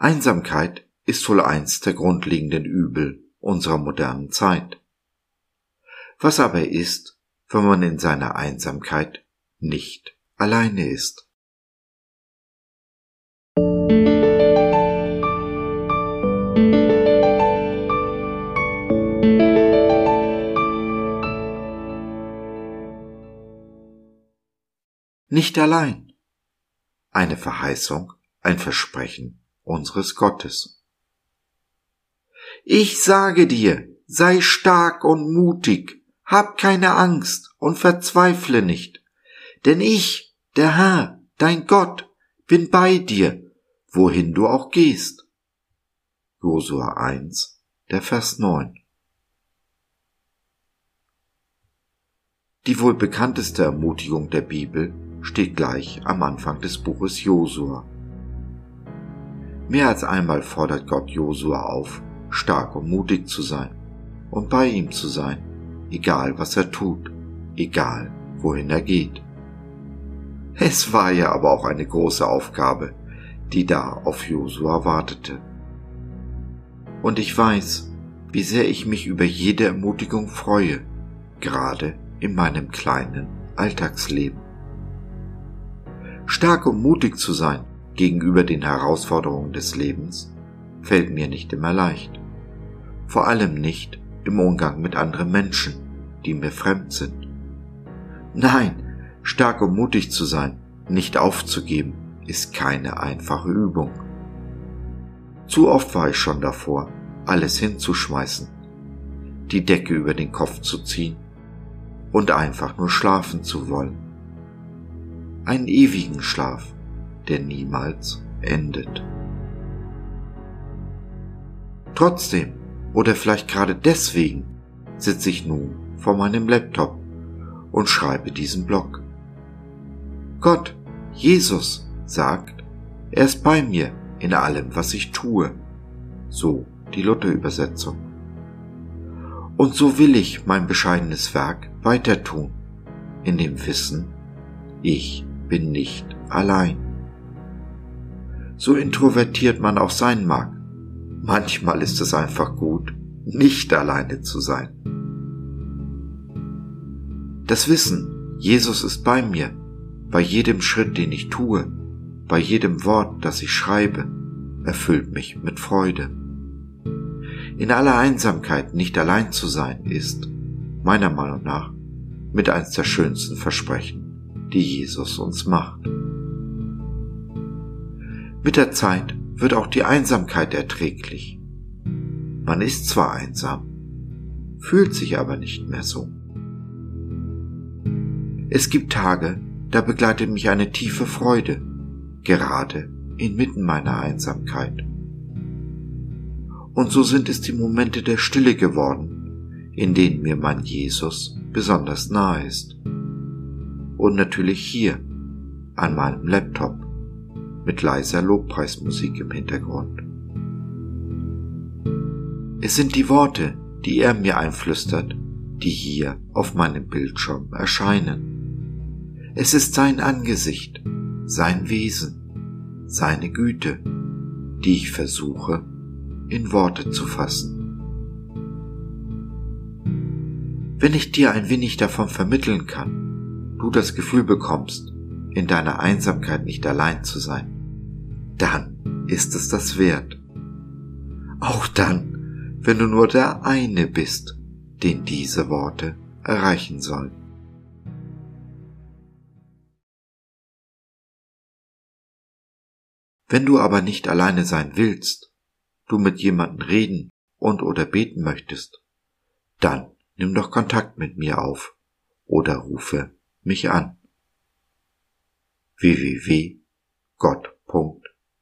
Einsamkeit ist wohl eins der grundlegenden Übel unserer modernen Zeit. Was aber ist, wenn man in seiner Einsamkeit nicht alleine ist? Nicht allein. Eine Verheißung, ein Versprechen unseres Gottes. Ich sage dir, sei stark und mutig, hab keine Angst und verzweifle nicht, denn ich, der Herr, dein Gott, bin bei dir, wohin du auch gehst. Josua 1, der Vers 9. Die wohl bekannteste Ermutigung der Bibel steht gleich am Anfang des Buches Josua. Mehr als einmal fordert Gott Josua auf, stark und mutig zu sein und bei ihm zu sein, egal was er tut, egal wohin er geht. Es war ja aber auch eine große Aufgabe, die da auf Josua wartete. Und ich weiß, wie sehr ich mich über jede Ermutigung freue, gerade in meinem kleinen Alltagsleben. Stark und mutig zu sein gegenüber den Herausforderungen des Lebens fällt mir nicht immer leicht. Vor allem nicht im Umgang mit anderen Menschen, die mir fremd sind. Nein, stark und mutig zu sein, nicht aufzugeben, ist keine einfache Übung. Zu oft war ich schon davor, alles hinzuschmeißen, die Decke über den Kopf zu ziehen und einfach nur schlafen zu wollen einen ewigen Schlaf, der niemals endet. Trotzdem, oder vielleicht gerade deswegen, sitze ich nun vor meinem Laptop und schreibe diesen Blog. Gott, Jesus, sagt, er ist bei mir in allem, was ich tue. So die Luther-Übersetzung. Und so will ich mein bescheidenes Werk weiter tun, in dem Wissen, ich bin nicht allein. So introvertiert man auch sein mag, manchmal ist es einfach gut, nicht alleine zu sein. Das Wissen, Jesus ist bei mir, bei jedem Schritt, den ich tue, bei jedem Wort, das ich schreibe, erfüllt mich mit Freude. In aller Einsamkeit nicht allein zu sein ist, meiner Meinung nach, mit eins der schönsten Versprechen die Jesus uns macht. Mit der Zeit wird auch die Einsamkeit erträglich. Man ist zwar einsam, fühlt sich aber nicht mehr so. Es gibt Tage, da begleitet mich eine tiefe Freude, gerade inmitten meiner Einsamkeit. Und so sind es die Momente der Stille geworden, in denen mir mein Jesus besonders nahe ist und natürlich hier an meinem Laptop mit leiser Lobpreismusik im Hintergrund. Es sind die Worte, die er mir einflüstert, die hier auf meinem Bildschirm erscheinen. Es ist sein Angesicht, sein Wesen, seine Güte, die ich versuche in Worte zu fassen. Wenn ich dir ein wenig davon vermitteln kann, du das Gefühl bekommst, in deiner Einsamkeit nicht allein zu sein, dann ist es das wert. Auch dann, wenn du nur der eine bist, den diese Worte erreichen sollen. Wenn du aber nicht alleine sein willst, du mit jemandem reden und oder beten möchtest, dann nimm doch Kontakt mit mir auf oder rufe mich an.